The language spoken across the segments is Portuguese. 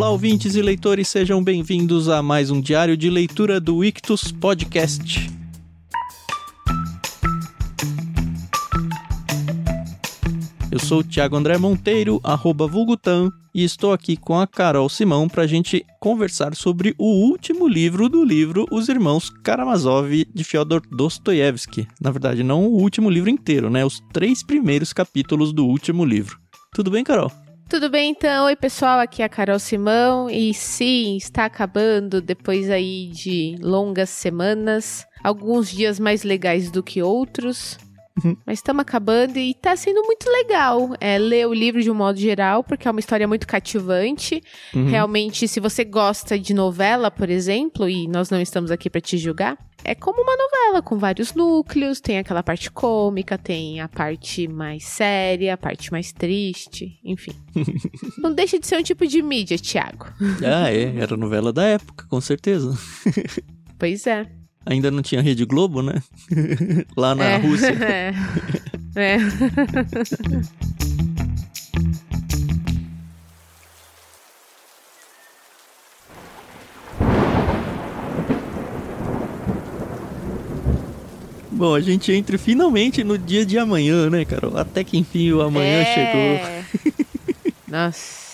Olá, ouvintes e leitores, sejam bem-vindos a mais um diário de leitura do Ictus Podcast. Eu sou o Thiago André Monteiro, arroba Vulgutan, e estou aqui com a Carol Simão para a gente conversar sobre o último livro do livro Os Irmãos Karamazov de Fyodor Dostoiévski. Na verdade, não o último livro inteiro, né? Os três primeiros capítulos do último livro. Tudo bem, Carol? Tudo bem então? Oi, pessoal, aqui é a Carol Simão e sim, está acabando depois aí de longas semanas, alguns dias mais legais do que outros. Uhum. Mas estamos acabando e está sendo muito legal é, ler o livro de um modo geral, porque é uma história muito cativante. Uhum. Realmente, se você gosta de novela, por exemplo, e nós não estamos aqui para te julgar, é como uma novela, com vários núcleos, tem aquela parte cômica, tem a parte mais séria, a parte mais triste, enfim. não deixa de ser um tipo de mídia, Thiago. ah, é, era novela da época, com certeza. pois é. Ainda não tinha Rede Globo, né? Lá na é, Rússia. É. é. Bom, a gente entra finalmente no dia de amanhã, né, Carol? Até que enfim o amanhã é... chegou. Nossa.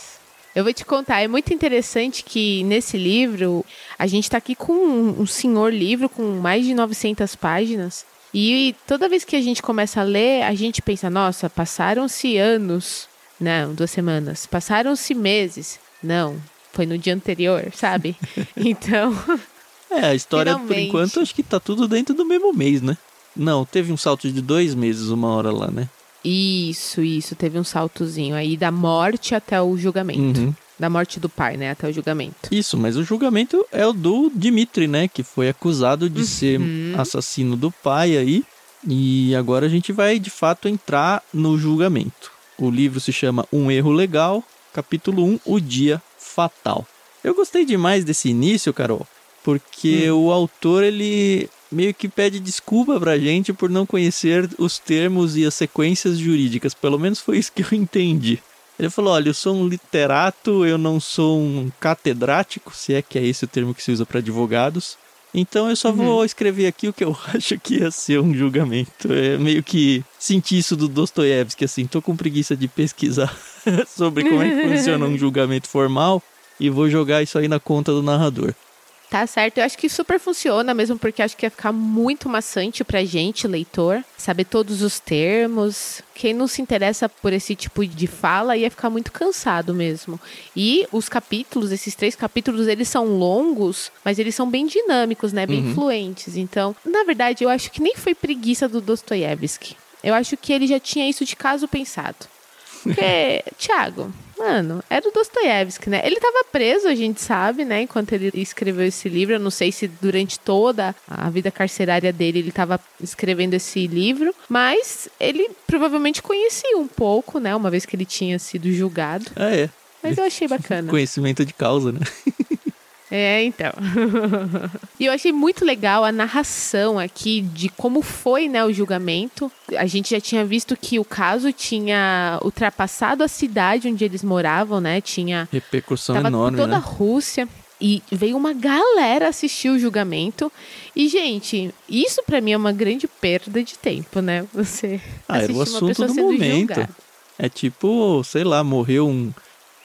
Eu vou te contar, é muito interessante que nesse livro a gente está aqui com um, um senhor livro com mais de 900 páginas. E toda vez que a gente começa a ler, a gente pensa: nossa, passaram-se anos. Não, duas semanas. Passaram-se meses. Não, foi no dia anterior, sabe? Então. É, a história, finalmente... por enquanto, acho que tá tudo dentro do mesmo mês, né? Não, teve um salto de dois meses uma hora lá, né? Isso, isso. Teve um saltozinho aí da morte até o julgamento. Uhum. Da morte do pai, né? Até o julgamento. Isso, mas o julgamento é o do Dimitri, né? Que foi acusado de uhum. ser assassino do pai aí. E agora a gente vai de fato entrar no julgamento. O livro se chama Um Erro Legal, capítulo 1, O Dia Fatal. Eu gostei demais desse início, Carol, porque hum. o autor ele meio que pede desculpa pra gente por não conhecer os termos e as sequências jurídicas. Pelo menos foi isso que eu entendi. Ele falou: olha, eu sou um literato, eu não sou um catedrático, se é que é esse o termo que se usa para advogados. Então eu só uhum. vou escrever aqui o que eu acho que ia ser um julgamento. É meio que senti isso do Dostoiévski, assim, tô com preguiça de pesquisar sobre como é que funciona um julgamento formal e vou jogar isso aí na conta do narrador. Tá certo, eu acho que super funciona mesmo, porque acho que ia ficar muito maçante pra gente, leitor, saber todos os termos. Quem não se interessa por esse tipo de fala ia ficar muito cansado mesmo. E os capítulos, esses três capítulos, eles são longos, mas eles são bem dinâmicos, né? Bem uhum. fluentes. Então, na verdade, eu acho que nem foi preguiça do Dostoiévski. Eu acho que ele já tinha isso de caso pensado. Porque, Thiago, mano, era o Dostoiévski, né? Ele estava preso, a gente sabe, né? Enquanto ele escreveu esse livro. Eu não sei se durante toda a vida carcerária dele ele estava escrevendo esse livro, mas ele provavelmente conhecia um pouco, né? Uma vez que ele tinha sido julgado. Ah, é. Mas eu achei bacana. Conhecimento de causa, né? É, então. e eu achei muito legal a narração aqui de como foi, né, o julgamento. A gente já tinha visto que o caso tinha ultrapassado a cidade onde eles moravam, né? Tinha repercussão tava enorme, toda né? a Rússia. E veio uma galera assistir o julgamento. E, gente, isso para mim é uma grande perda de tempo, né? Você ah, era o assunto do momento. Julgada. É tipo, sei lá, morreu um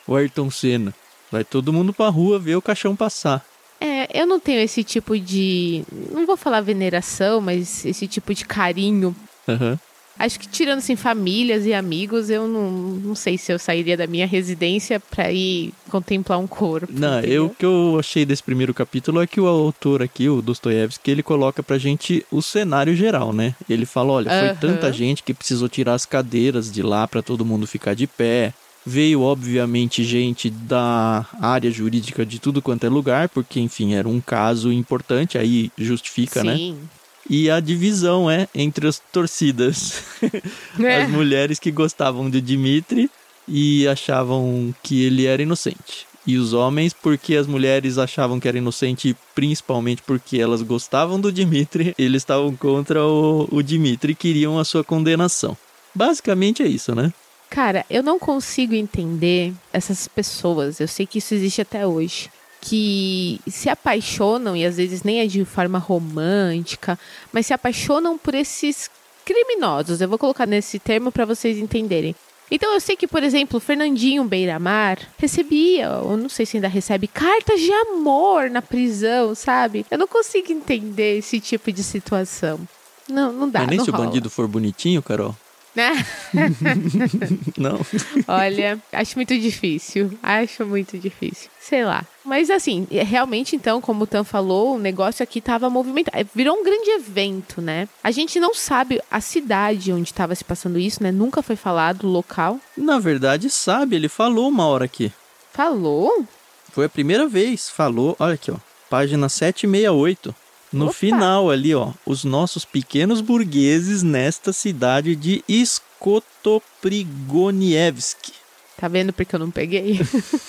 o Ayrton Senna. Vai todo mundo pra rua ver o caixão passar. É, eu não tenho esse tipo de. Não vou falar veneração, mas esse tipo de carinho. Uhum. Acho que tirando assim famílias e amigos, eu não, não sei se eu sairia da minha residência para ir contemplar um corpo. Não, eu, o que eu achei desse primeiro capítulo é que o autor aqui, o Dostoiévski, ele coloca pra gente o cenário geral, né? Ele fala, olha, foi uhum. tanta gente que precisou tirar as cadeiras de lá para todo mundo ficar de pé. Veio, obviamente, gente da área jurídica de tudo quanto é lugar, porque, enfim, era um caso importante, aí justifica, né? Sim. né? E a divisão é entre as torcidas. É. As mulheres que gostavam de Dimitri e achavam que ele era inocente. E os homens, porque as mulheres achavam que era inocente, principalmente porque elas gostavam do Dimitri, eles estavam contra o, o Dimitri e queriam a sua condenação. Basicamente é isso, né? Cara, eu não consigo entender essas pessoas, eu sei que isso existe até hoje, que se apaixonam, e às vezes nem é de forma romântica, mas se apaixonam por esses criminosos. Eu vou colocar nesse termo para vocês entenderem. Então eu sei que, por exemplo, Fernandinho Beiramar recebia, ou não sei se ainda recebe, cartas de amor na prisão, sabe? Eu não consigo entender esse tipo de situação. Não, não dá. Mas nem não se o rola. bandido for bonitinho, Carol. Né? Não. Olha, acho muito difícil. Acho muito difícil. Sei lá. Mas assim, é, realmente, então, como o Tan falou, o negócio aqui tava movimentado. É, Virou um grande evento, né? A gente não sabe a cidade onde estava se passando isso, né? Nunca foi falado o local. Na verdade, sabe, ele falou uma hora aqui. Falou? Foi a primeira vez. Falou, olha aqui, ó. Página 768. No Opa. final ali, ó. Os nossos pequenos burgueses nesta cidade de Skotoprigonievsk. Tá vendo porque eu não peguei?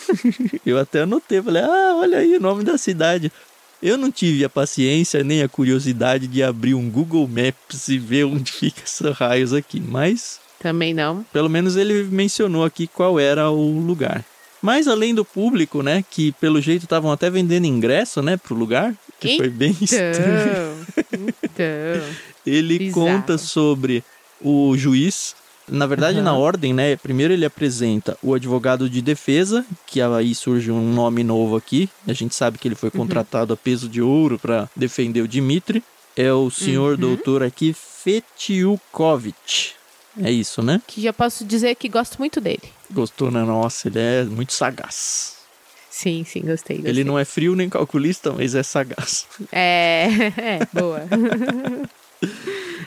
Eu até anotei, falei, ah, olha aí o nome da cidade. Eu não tive a paciência nem a curiosidade de abrir um Google Maps e ver onde fica esses raios aqui, mas Também não. pelo menos ele mencionou aqui qual era o lugar. Mas além do público, né, que pelo jeito estavam até vendendo ingresso, né, pro lugar, que foi bem estranho. Então, então. Ele Bizarro. conta sobre o juiz. Na verdade, Aham. na ordem, né? Primeiro ele apresenta o advogado de defesa, que aí surge um nome novo aqui. A gente sabe que ele foi contratado a peso de ouro para defender o Dmitri. É o senhor Uhum. doutor aqui, Fetiukovic. É isso, né? Que já posso dizer que gosto muito dele. Gostou, né? Nossa, ele é muito sagaz. Sim, sim, gostei. gostei. Ele não é frio nem calculista, mas é sagaz. É, é, boa.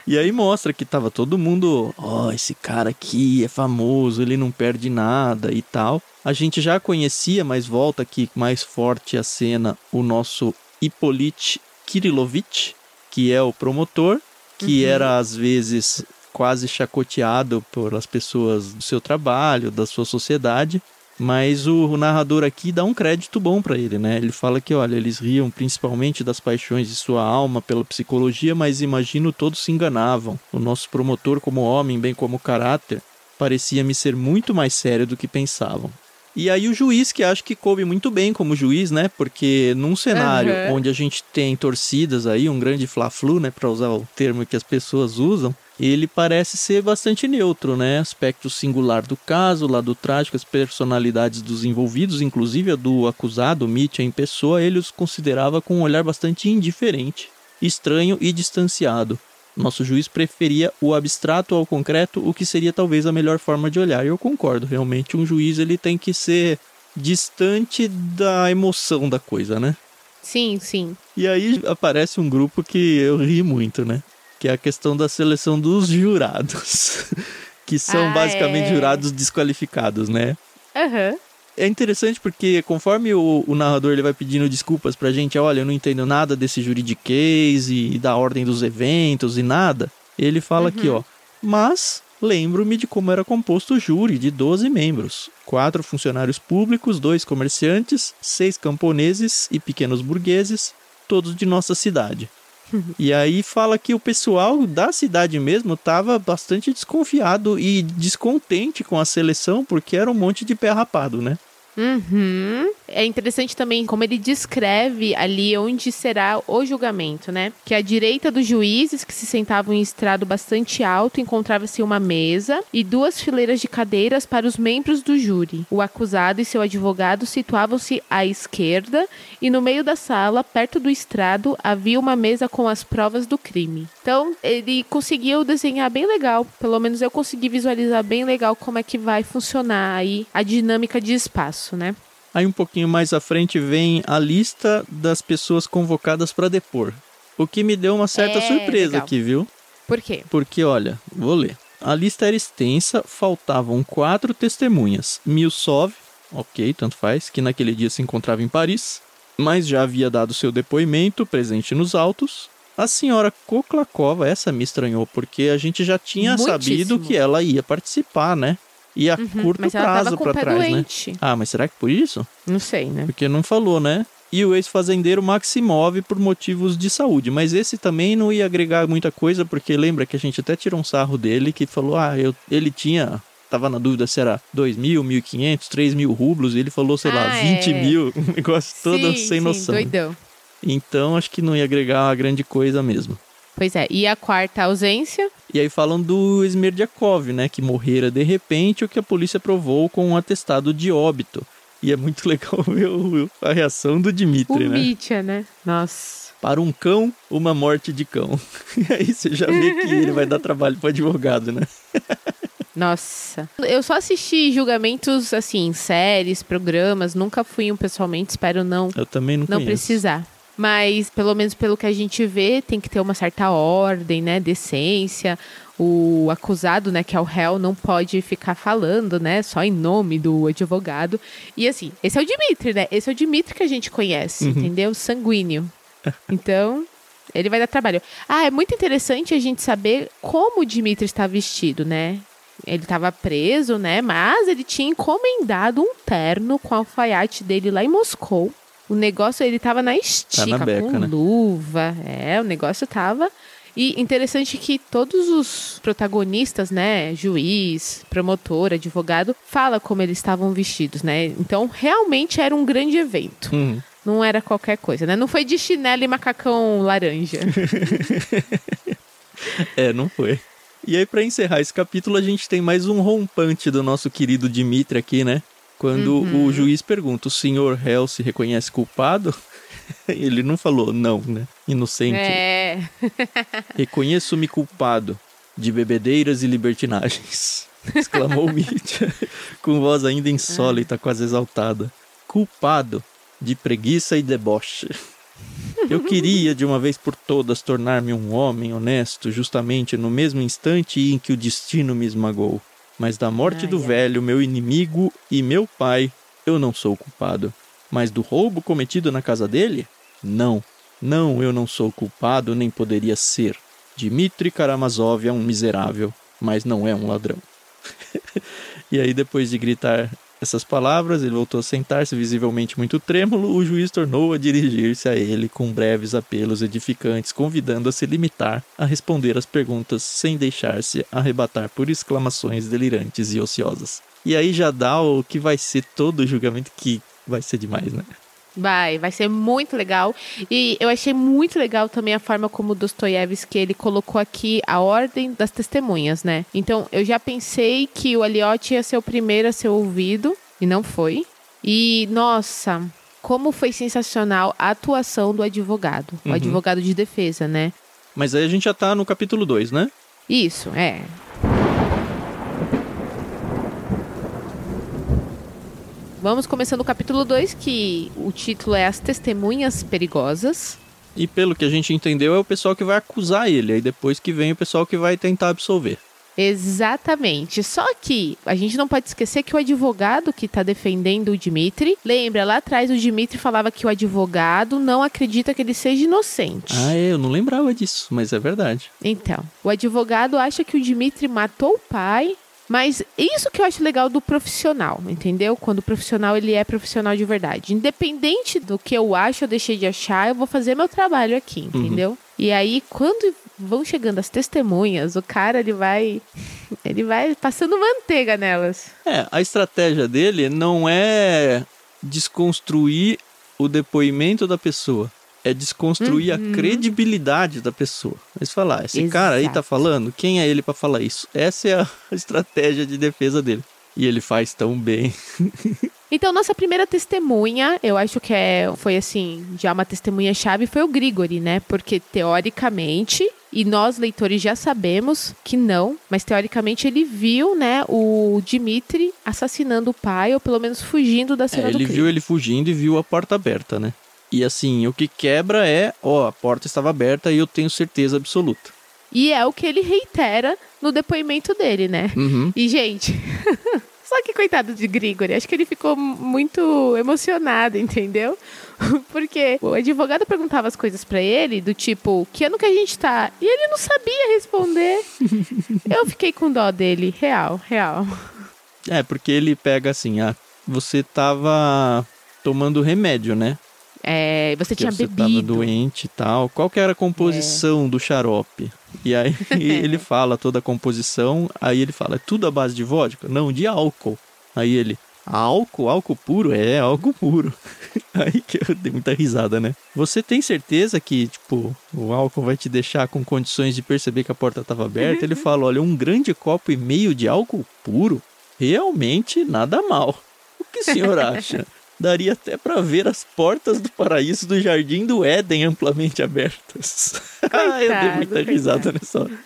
E aí mostra que tava todo mundo, ó, esse cara aqui é famoso, ele não perde nada e tal. A gente já conhecia, mas volta aqui mais forte a cena, o nosso Hippolyte Kirilovich, que é o promotor, que era às vezes quase chacoteado pelas pessoas do seu trabalho, da sua sociedade. Mas o, o narrador aqui dá um crédito bom pra ele, né? Ele fala que, olha, eles riam principalmente das paixões de sua alma pela psicologia, mas imagino todos se enganavam. O nosso promotor, como homem, bem como caráter, parecia-me ser muito mais sério do que pensavam. E aí o juiz, que acho que coube muito bem como juiz, né? Porque num cenário Aham. onde a gente tem torcidas aí, um grande fla-flu, né? Pra usar o termo que as pessoas usam, ele parece ser bastante neutro, né? Aspecto singular do caso, lado trágico, as personalidades dos envolvidos, inclusive a do acusado, Mitya em pessoa, ele os considerava com um olhar bastante indiferente, estranho e distanciado. Nosso juiz preferia o abstrato ao concreto, o que seria talvez a melhor forma de olhar. E eu concordo, realmente um juiz ele tem que ser distante da emoção da coisa, né? Sim, sim. E aí aparece um grupo que eu ri muito, né? Que é a questão da seleção dos jurados. que são Ah, basicamente é. jurados desqualificados, né? Aham. É interessante porque conforme o, o narrador ele vai pedindo desculpas pra gente, olha, eu não entendo nada desse juridiquês e, da ordem dos eventos e nada, ele fala aqui, ó, mas lembro-me de como era composto o júri de 12 membros, quatro funcionários públicos, dois comerciantes, seis camponeses e pequenos burgueses, todos de nossa cidade. E aí fala que o pessoal da cidade mesmo estava bastante desconfiado e descontente com a seleção porque era um monte de pé rapado, né? Uhum. É interessante também como ele descreve ali onde será o julgamento, né? Que à direita dos juízes, que se sentavam em estrado bastante alto, encontrava-se uma mesa e duas fileiras de cadeiras para os membros do júri. O acusado e seu advogado situavam-se à esquerda e no meio da sala, perto do estrado, havia uma mesa com as provas do crime. Então, ele conseguiu desenhar bem legal, pelo menos eu consegui visualizar bem legal como é que vai funcionar aí a dinâmica de espaço, né? Aí um pouquinho mais à frente vem a lista das pessoas convocadas para depor. O que me deu uma certa É, surpresa legal. aqui, viu? Por quê? Porque, olha, vou ler. A lista era extensa, faltavam quatro testemunhas. Milsov, ok, tanto faz, que naquele dia se encontrava em Paris, mas já havia dado seu depoimento presente nos autos. A senhora Koklakova, essa me estranhou, porque a gente já tinha Muitíssimo. sabido que ela ia participar, né? E a Uhum, curto prazo pé trás, né? doente. Ah, mas será que por isso? Não sei, né? Porque não falou, né? E o ex-fazendeiro Maximov por motivos de saúde. Mas esse também não ia agregar muita coisa, porque lembra que a gente até tirou um sarro dele que falou: ah, eu, ele tinha tava na dúvida se era 2 mil, 1.500, 3 mil rublos, e ele falou, sei lá, Ah, 20 é. mil, um negócio todo sim, sem sim, noção. doidão. Então acho que não ia agregar uma grande coisa mesmo. Pois é, e a quarta ausência? E aí falam do Smerdiakov, né, que morrera de repente, o que a polícia provou com um atestado de óbito. E é muito legal ver o- a reação do O Dmitri, né? Mitya, né? Nossa. Para um cão, uma morte de cão. E aí você já vê que ele vai dar trabalho pro advogado, né? Nossa. Eu só assisti julgamentos, assim, séries, programas. Nunca fui um pessoalmente, espero não, Eu também não, não conheço. precisar. Mas, pelo menos pelo que a gente vê, tem que ter uma certa ordem, né? Decência. O acusado, né, que é o réu, não pode ficar falando, né? Só em nome do advogado. E assim, esse é o Dimitri, né? Esse é o Dimitri que a gente conhece, entendeu? Sanguíneo. Então, ele vai dar trabalho. Ah, é muito interessante a gente saber como o Dimitri está vestido, né? Ele estava preso, né? Mas ele tinha encomendado um terno com a alfaiate dele lá em Moscou. O negócio, ele tava na estica, beca, com né? luva. É, o negócio tava. E interessante que todos os protagonistas, né, juiz, promotor, advogado, fala como eles estavam vestidos, né? Então, realmente era um grande evento. Uhum. Não era qualquer coisa, né? Não foi de chinelo e macacão laranja. É, não foi. E aí, pra encerrar esse capítulo, a gente tem mais um rompante do nosso querido Dimitri aqui, né? Quando Uhum. o juiz pergunta, o senhor réu se reconhece culpado? Ele não falou não, né? Inocente. é. Reconheço-me culpado de bebedeiras e libertinagens. Exclamou Mitya, com voz ainda insólita, quase exaltada. Culpado de preguiça e deboche. Eu queria, de uma vez por todas, tornar-me um homem honesto, justamente no mesmo instante em que o destino me esmagou. Mas da morte Ai, do ai. velho, meu inimigo e meu pai, eu não sou culpado. Mas do roubo cometido na casa dele? Não. Não, eu não sou culpado, nem poderia ser. Dmitri Karamazov é um miserável, mas não é um ladrão. e aí, depois de gritar essas palavras, ele voltou a sentar-se, visivelmente muito trêmulo. O juiz tornou a dirigir-se a ele com breves apelos edificantes, convidando a se limitar a responder as perguntas sem deixar-se arrebatar por exclamações delirantes e ociosas. E aí já dá o que vai ser todo o julgamento, que vai ser demais, né? Vai, vai ser muito legal. E eu achei muito legal também a forma como o Dostoiévski ele colocou aqui a ordem das testemunhas, né? Então, eu já pensei que o Eliot ia ser o primeiro a ser ouvido, e não foi. E, nossa, como foi sensacional a atuação do advogado, o Uhum. advogado de defesa, né? Mas aí a gente já tá no capítulo 2, né? Isso, é. Vamos começando o capítulo 2, que o título é As Testemunhas Perigosas. E pelo que a gente entendeu, é o pessoal que vai acusar ele. Aí depois que vem o pessoal que vai tentar absolver. Exatamente. Só que a gente não pode esquecer que o advogado que está defendendo o Dimitri, lembra, lá atrás o Dimitri falava que o advogado não acredita que ele seja inocente. Ah, é, eu não lembrava disso, mas é verdade. Então, o advogado acha que o Dimitri matou o pai, mas isso que eu acho legal do profissional, entendeu? Quando o profissional ele é profissional de verdade. Independente do que eu acho ou deixei de achar, eu vou fazer meu trabalho aqui, entendeu? E aí, quando vão chegando as testemunhas, o cara ele vai ele vai passando manteiga nelas. É, a estratégia dele não é desconstruir o depoimento da pessoa. É desconstruir a credibilidade da pessoa. Mas falar, esse cara aí tá Exato. falando, quem é ele pra falar isso? Essa é a estratégia de defesa dele. E ele faz tão bem. Então, nossa primeira testemunha, eu acho que é, foi assim, já uma testemunha-chave, foi o Grigori, né? Porque teoricamente, e nós leitores já sabemos que não, mas teoricamente ele viu, né, o Dimitri assassinando o pai, ou pelo menos fugindo da cena É, do ele crime. viu ele fugindo e viu a porta aberta, né? E assim, o que quebra é, ó, a porta estava aberta e eu tenho certeza absoluta. E é o que ele reitera no depoimento dele, né? Uhum. E, gente, só que coitado de Grigori, acho que ele ficou muito emocionado, entendeu? Porque o advogado perguntava as coisas pra ele, do tipo, que ano que a gente tá? E ele não sabia responder. Eu fiquei com dó dele, real, real. É, porque ele pega assim, ah, você tava tomando remédio, né? É, você que tinha você bebido. tava doente e tal. Qual que era a composição do xarope? E aí ele fala toda a composição, aí ele fala, é tudo à base de vodka? Não, de álcool. Aí ele, álcool? Álcool puro? É, álcool puro. Aí que eu dei muita risada, né? Você tem certeza que, tipo, o álcool vai te deixar com condições de perceber que a porta estava aberta? Ele fala, olha, um grande copo e meio de álcool puro? Realmente nada mal. O que o senhor acha? Daria até para ver as portas do paraíso do jardim do Éden amplamente abertas. ah, eu dei muita Coitado, risada nessa hora.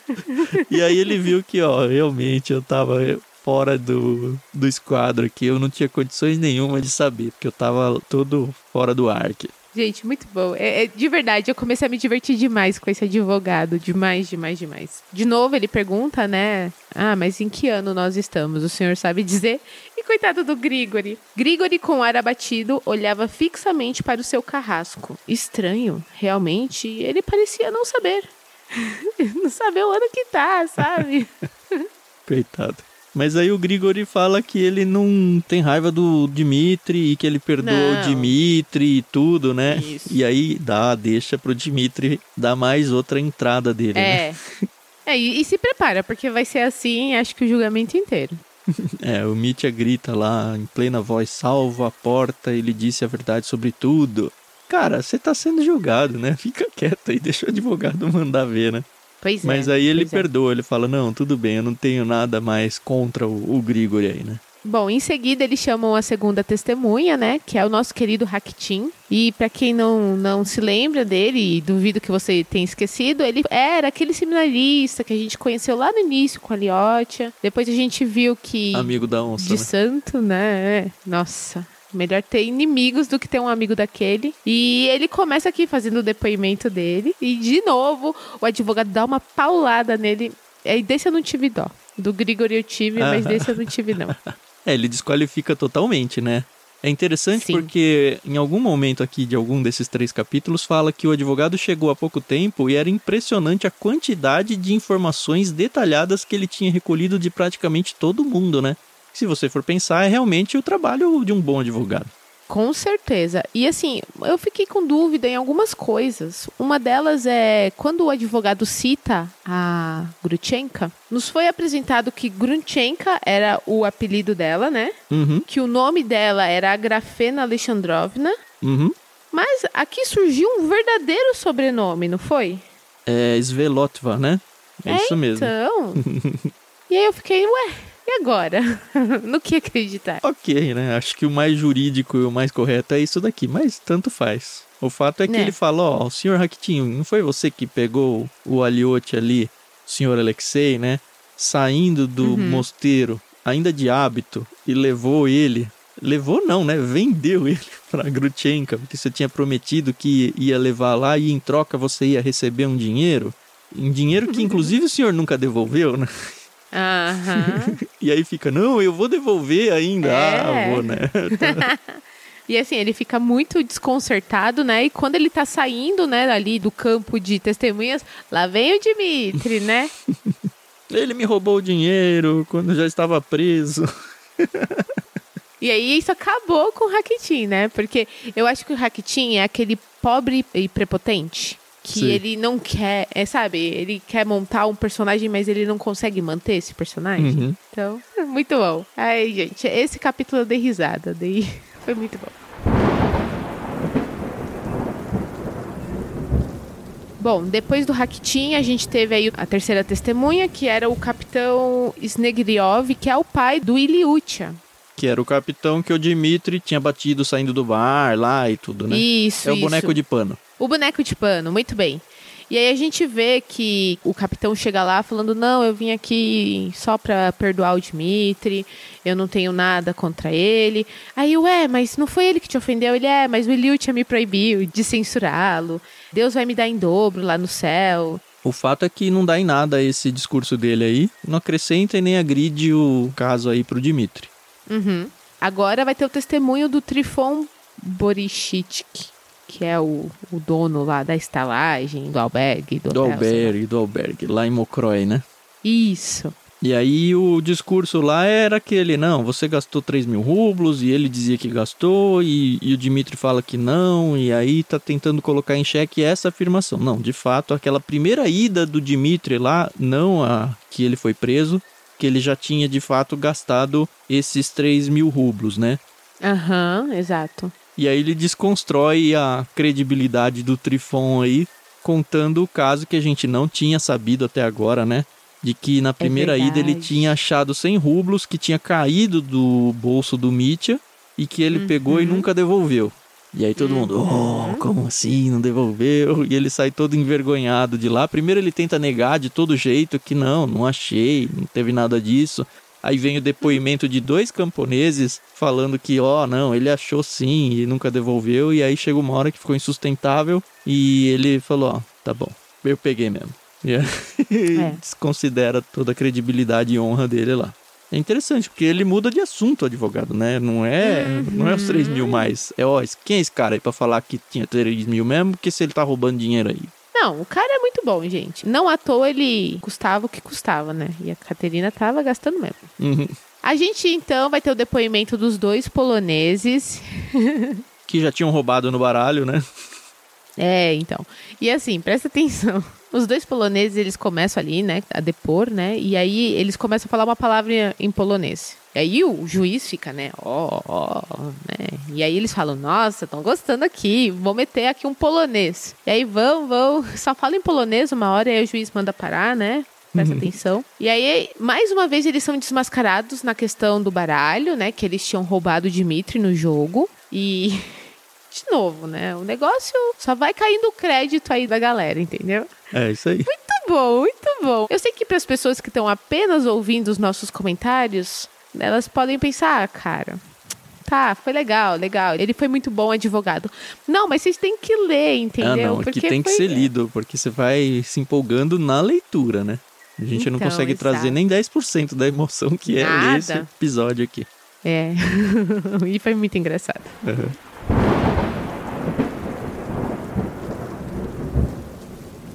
E aí ele viu que, ó, realmente eu tava fora do, do esquadro aqui, eu não tinha condições nenhuma de saber, porque eu tava todo fora do ar aqui. Gente, muito bom. É, é- de verdade, eu comecei a me divertir demais com esse advogado. Demais, demais, demais. De novo, ele pergunta, né? Ah, mas em que ano nós estamos? O senhor sabe dizer? E coitado do Grigori. Grigori, com ar abatido, olhava fixamente para o seu carrasco. Estranho, realmente, ele parecia não saber. não saber o ano que tá, sabe? Coitado. Mas aí o Grigori fala que ele não tem raiva do Dimitri e que ele perdoa o Não. Dimitri e tudo, né? Isso. E aí dá, deixa pro Dimitri dar mais outra entrada dele, né? É. É, e, e se prepara, porque vai ser assim, acho que o julgamento inteiro. É, o Mitya grita lá em plena voz: salva a porta, ele disse a verdade sobre tudo. Cara, você tá sendo julgado, né? Fica quieto aí, deixa o advogado mandar ver, né? Pois Mas é. aí ele é. perdoa, ele fala: não, tudo bem, eu não tenho nada mais contra o, o Grigori aí, né? Bom, em seguida eles chamam a segunda testemunha, né? Que é o nosso querido Hakitin. E pra quem não, não se lembra dele, e duvido que você tenha esquecido, ele era aquele seminarista que a gente conheceu lá no início com a Liotia. Depois a gente viu que. Amigo da onça, de né? santo, né? É. Nossa. Melhor ter inimigos do que ter um amigo daquele. E ele começa aqui fazendo o depoimento dele. E de novo, o advogado dá uma paulada nele. E desse eu não tive dó. Do Grigori eu tive, mas desse eu não tive, não. É, ele desqualifica totalmente, né? É interessante Sim. porque em algum momento aqui de algum desses três capítulos fala que o advogado chegou há pouco tempo e era impressionante a quantidade de informações detalhadas que ele tinha recolhido de praticamente todo mundo, né? Se você for pensar, é realmente o trabalho de um bom advogado. Com certeza. E assim, eu fiquei com dúvida em algumas coisas. Uma delas é quando o advogado cita a Grutchenka, nos foi apresentado que Grutchenka era o apelido dela, né? Uhum, Que o nome dela era Agrafena Alexandrovna. uhum. Mas aqui surgiu um verdadeiro sobrenome, não foi? É Svelotva, né? É, isso mesmo. Então. e aí eu fiquei, ué, e agora? no que acreditar? Ok, né? Acho que o mais jurídico e o mais correto é isso daqui, mas tanto faz. O fato é que Né. ele fala, ó, o senhor Raquitinho, não foi você que pegou o aliote ali, o senhor Alexei, né? Saindo do Uhum. mosteiro, ainda de hábito, e levou ele. Levou não, né? Vendeu ele pra Grutchenka, porque você tinha prometido que ia levar lá e em troca você ia receber um dinheiro. Um dinheiro que inclusive o senhor nunca devolveu, né? Aham. E aí fica, não, eu vou devolver ainda. É. Ah, vou, né? E assim, ele fica muito desconcertado, né? E quando ele tá saindo, né, ali do campo de testemunhas, lá vem o Dimitri, né? Ele me roubou o dinheiro quando já estava preso. E aí isso acabou com o Rakitin, né? Porque eu acho que o Rakitin é aquele pobre e prepotente. Que Sim. ele não quer, é, sabe? Ele quer montar um personagem, mas ele não consegue manter esse personagem. Uhum. Então, muito bom. Ai, gente, esse capítulo eu dei risada. Dei... Foi muito bom. Bom, depois do Rakitin, a gente teve aí a terceira testemunha, que era o capitão Snegriov, que é o pai do Iliutia. Que era o capitão que o Dimitri tinha batido saindo do bar lá e tudo, né? Isso, é o isso. boneco de pano. O boneco de pano, muito bem. E aí a gente vê que o capitão chega lá falando: Não, eu vim aqui só pra perdoar o Dimitri, eu não tenho nada contra ele. Aí, ué, mas não foi ele que te ofendeu? Ele é, mas o Eliud me proibiu de censurá-lo. Deus vai me dar em dobro lá no céu. O fato é que não dá em nada esse discurso dele aí. Não acrescenta e nem agride o caso aí pro Dimitri. Uhum. Agora vai ter o testemunho do Trifon Borichitsk, que é o, o dono lá da estalagem, do albergue, do, Do hotel, albergue, do albergue, lá em Mocroy, né? Isso. E aí o discurso lá era aquele, não, você gastou 3 mil rublos, e ele dizia que gastou, e, e o Dimitri fala que não, e aí tá tentando colocar em xeque essa afirmação. Não, de fato, aquela primeira ida do Dimitri lá, não a que ele foi preso, que ele já tinha de fato gastado esses 3 mil rublos, né? Aham, uhum, exato. E aí ele desconstrói a credibilidade do Trifon aí, contando o caso que a gente não tinha sabido até agora, né? de que na é primeira é ida ele tinha achado 100 rublos que tinha caído do bolso do Mitya e que ele uhum. pegou e nunca devolveu. E aí todo uhum. mundo, oh, como assim, não devolveu? E ele sai todo envergonhado de lá. Primeiro ele tenta negar de todo jeito que não, não achei, não teve nada disso. Aí vem o depoimento de dois camponeses falando que, ó, oh, não, ele achou sim e nunca devolveu. E aí chega uma hora que ficou insustentável e ele falou, ó, oh, tá bom, eu peguei mesmo. Yeah. É. Desconsidera toda a credibilidade e honra dele lá. É interessante, porque ele muda de assunto, o advogado, né? Não é, uhum. não é os 3 mil mais. É, ó, quem é esse cara aí pra falar que tinha 3 mil mesmo? Porque se ele tá roubando dinheiro aí. Não, o cara é muito bom, gente. Não à toa ele custava o que custava, né? E a Caterina tava gastando mesmo. Uhum. A gente então vai ter o depoimento dos dois poloneses. que já tinham roubado no baralho, né? É, então. E assim, presta atenção. Os dois poloneses, eles começam ali, né, a depor, né? E aí eles começam a falar uma palavra em polonês. E aí o juiz fica, né, ó, oh, ó, oh, né? E aí eles falam, nossa, estão gostando aqui, vou meter aqui um polonês. E aí vão, vão, só fala em polonês uma hora e aí o juiz manda parar, né? Presta uhum. atenção. E aí, mais uma vez, eles são desmascarados na questão do baralho, né? Que eles tinham roubado o Dimitri no jogo. E de novo, né? O negócio só vai caindo o crédito aí da galera, entendeu? É isso aí. Muito bom, muito bom. Eu sei que para as pessoas que estão apenas ouvindo os nossos comentários, elas podem pensar, ah, cara, tá, foi legal, legal. Ele foi muito bom advogado. Não, mas vocês têm que ler, entendeu? Ah, não, porque que tem foi... que ser lido, porque você vai se empolgando na leitura, né? A gente então, não consegue exato. trazer nem 10% da emoção que é esse episódio aqui. É. e foi muito engraçado. Uhum.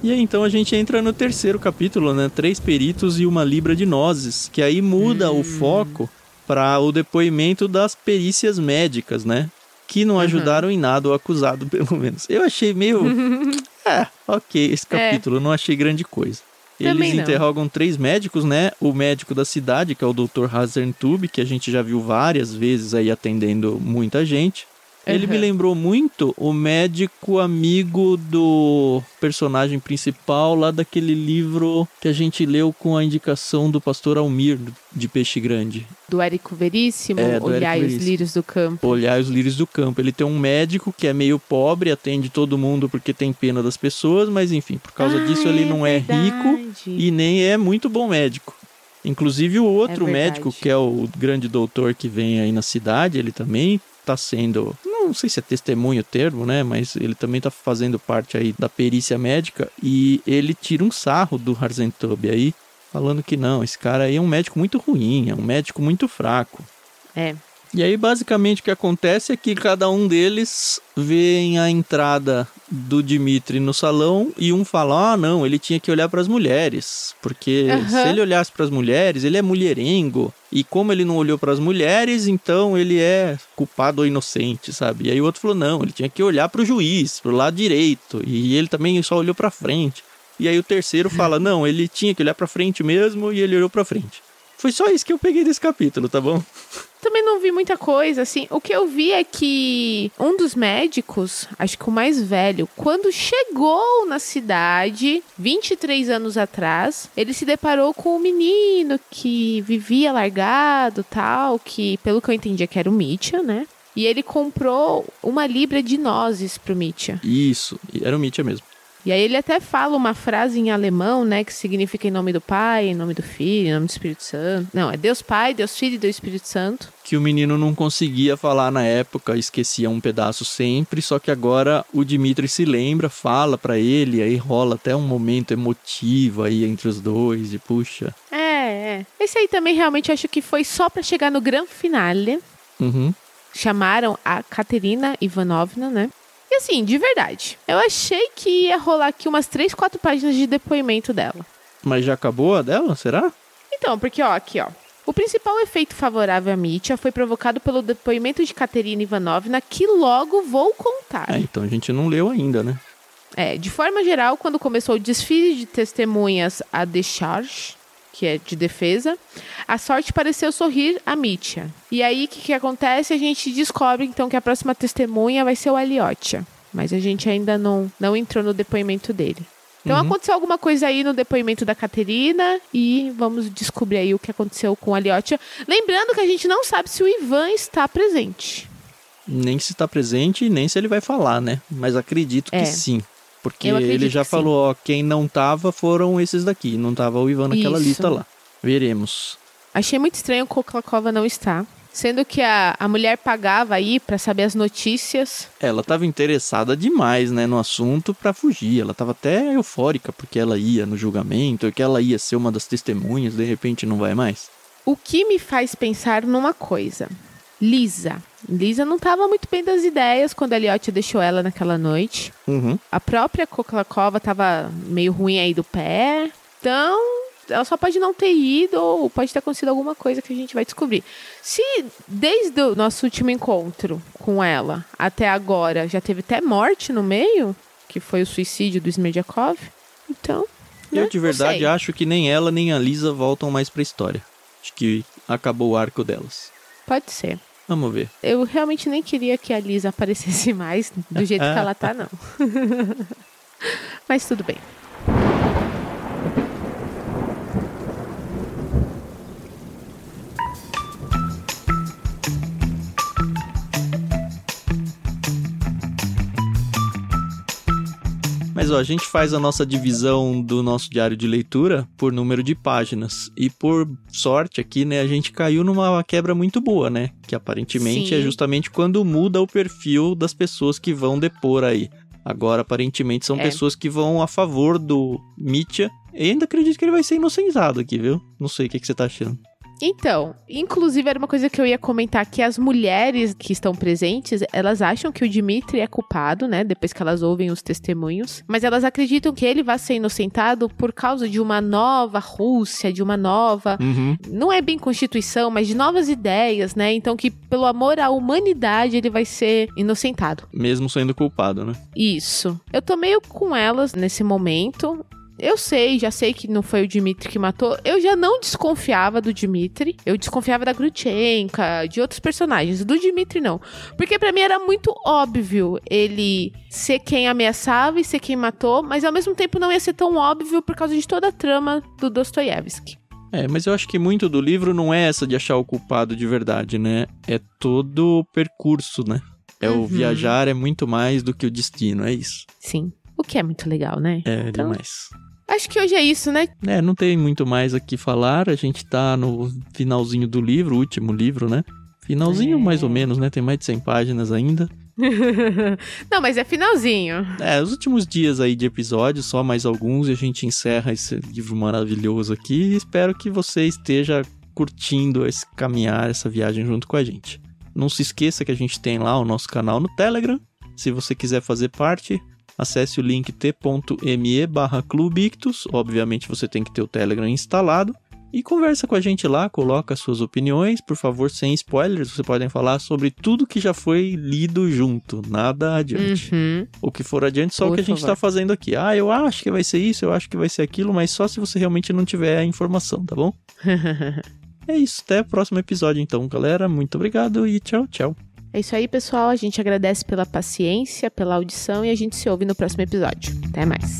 E aí então a gente entra no terceiro capítulo, né? Três peritos e uma libra de nozes, que aí muda hum. o foco para o depoimento das perícias médicas, né? Que não ajudaram uhum. em nada o acusado, pelo menos. Eu achei meio. é, ok, esse é. capítulo, é. não achei grande coisa. Eles interrogam três médicos, né? O médico da cidade, que é o Dr. Hazentube, que a gente já viu várias vezes aí atendendo muita gente. Ele uhum. me lembrou muito o médico amigo do personagem principal lá daquele livro que a gente leu com a indicação do pastor Almir de Peixe Grande. Do Érico Veríssimo, é, Olhai os Lírios do Campo. Olhai os Lírios do Campo. Ele tem um médico que é meio pobre, atende todo mundo porque tem pena das pessoas, mas enfim, por causa ah, disso ele é não é rico e nem é muito bom médico. Inclusive o outro é médico, que é o grande doutor que vem aí na cidade, ele também está sendo não sei se é testemunho o termo, né? Mas ele também tá fazendo parte aí da perícia médica e ele tira um sarro do Harzentub aí, falando que não, esse cara aí é um médico muito ruim, é um médico muito fraco. É. E aí, basicamente, o que acontece é que cada um deles vê a entrada do Dimitri no salão e um fala: ah, não, ele tinha que olhar para as mulheres, porque uhum. se ele olhasse para as mulheres, ele é mulherengo. E como ele não olhou para as mulheres, então ele é culpado ou inocente, sabe? E aí o outro falou: não, ele tinha que olhar para o juiz, para o lado direito, e ele também só olhou para frente. E aí o terceiro fala: não, ele tinha que olhar para frente mesmo e ele olhou para frente. Foi só isso que eu peguei desse capítulo, tá bom? Também não vi muita coisa, assim. O que eu vi é que um dos médicos, acho que o mais velho, quando chegou na cidade, 23 anos atrás, ele se deparou com um menino que vivia largado, tal, que pelo que eu entendi que era o Mitya, né? E ele comprou uma libra de nozes pro Mitya. Isso, era o Mitya mesmo. E aí ele até fala uma frase em alemão, né, que significa em nome do Pai, em nome do Filho, em nome do Espírito Santo. Não, é Deus Pai, Deus Filho e Deus Espírito Santo. Que o menino não conseguia falar na época, esquecia um pedaço sempre, só que agora o Dimitri se lembra, fala para ele, aí rola até um momento emotivo aí entre os dois e puxa. É, é. Esse aí também realmente acho que foi só para chegar no grande finale. Uhum. Chamaram a Katerina Ivanovna, né? E assim, de verdade, eu achei que ia rolar aqui umas 3, 4 páginas de depoimento dela. Mas já acabou a dela, será? Então, porque, ó, aqui, ó. O principal efeito favorável à Mitya foi provocado pelo depoimento de Katerina Ivanovna, que logo vou contar. É, então a gente não leu ainda, né? É, de forma geral, quando começou o desfile de testemunhas a decharge, que é de defesa, a sorte pareceu sorrir a Mitya. E aí, o que, que acontece? A gente descobre, então, que a próxima testemunha vai ser o Aliotia. Mas a gente ainda não, não entrou no depoimento dele. Então uhum. aconteceu alguma coisa aí no depoimento da Caterina e vamos descobrir aí o que aconteceu com a Aliotia. Lembrando que a gente não sabe se o Ivan está presente. Nem se está presente, nem se ele vai falar, né? Mas acredito é. que sim. Porque ele já falou, ó, quem não tava foram esses daqui. Não tava o Ivan naquela Isso. lista lá. Veremos. Achei muito estranho o Koklakova não estar. Sendo que a, a mulher pagava aí para saber as notícias. Ela estava interessada demais, né, no assunto para fugir. Ela estava até eufórica porque ela ia no julgamento, que ela ia ser uma das testemunhas, de repente não vai mais. O que me faz pensar numa coisa. Lisa. Lisa não estava muito bem das ideias quando a Elliot deixou ela naquela noite. Uhum. A própria Koklakova estava meio ruim aí do pé. Então, ela só pode não ter ido ou pode ter acontecido alguma coisa que a gente vai descobrir. Se desde o nosso último encontro com ela até agora já teve até morte no meio, que foi o suicídio do Smerdyakov, então. Eu né? de verdade acho que nem ela nem a Lisa voltam mais pra história. Acho que acabou o arco delas. Pode ser. Vamos ver. Eu realmente nem queria que a Lisa aparecesse mais do jeito que ela tá, não. Mas tudo bem. Mas ó, a gente faz a nossa divisão do nosso diário de leitura por número de páginas. E por sorte aqui, né, a gente caiu numa quebra muito boa, né? Que aparentemente é Sim. é justamente quando muda o perfil das pessoas que vão depor aí. Agora, aparentemente, são é. pessoas que vão a favor do Mitya. E ainda acredito que ele vai ser inocentado aqui, viu? Não sei o que, que você tá achando. Então, inclusive era uma coisa que eu ia comentar que as mulheres que estão presentes, elas acham que o Dimitri é culpado, né, depois que elas ouvem os testemunhos, mas elas acreditam que ele vai ser inocentado por causa de uma nova Rússia, de uma nova, uhum. não é bem constituição, mas de novas ideias, né? Então que pelo amor à humanidade ele vai ser inocentado. Mesmo sendo culpado, né? Isso. Eu tô meio com elas nesse momento. Eu sei, já sei que não foi o Dimitri que matou. Eu já não desconfiava do Dimitri. Eu desconfiava da Grutchenka, de outros personagens. Do Dimitri, não. Porque para mim era muito óbvio ele ser quem ameaçava e ser quem matou, mas ao mesmo tempo não ia ser tão óbvio por causa de toda a trama do Dostoiévski. É, mas eu acho que muito do livro não é essa de achar o culpado de verdade, né? É todo o percurso, né? É uhum. o viajar é muito mais do que o destino, é isso. Sim. O que é muito legal, né? É então... demais. Acho que hoje é isso, né? É, não tem muito mais aqui falar. A gente tá no finalzinho do livro, último livro, né? Finalzinho, é. mais ou menos, né? Tem mais de 100 páginas ainda. não, mas é finalzinho. É, os últimos dias aí de episódio, só mais alguns, e a gente encerra esse livro maravilhoso aqui. Espero que você esteja curtindo esse caminhar, essa viagem junto com a gente. Não se esqueça que a gente tem lá o nosso canal no Telegram. Se você quiser fazer parte, acesse o link t.me barra clubictus, obviamente você tem que ter o Telegram instalado, e conversa com a gente lá, coloca suas opiniões, por favor, sem spoilers, você podem falar sobre tudo que já foi lido junto, nada adiante. Uhum. O que for adiante, só por o que a gente está fazendo aqui. Ah, eu acho que vai ser isso, eu acho que vai ser aquilo, mas só se você realmente não tiver a informação, tá bom? é isso, até o próximo episódio então, galera. Muito obrigado e tchau, tchau. É isso aí, pessoal. A gente agradece pela paciência, pela audição e a gente se ouve no próximo episódio. Até mais.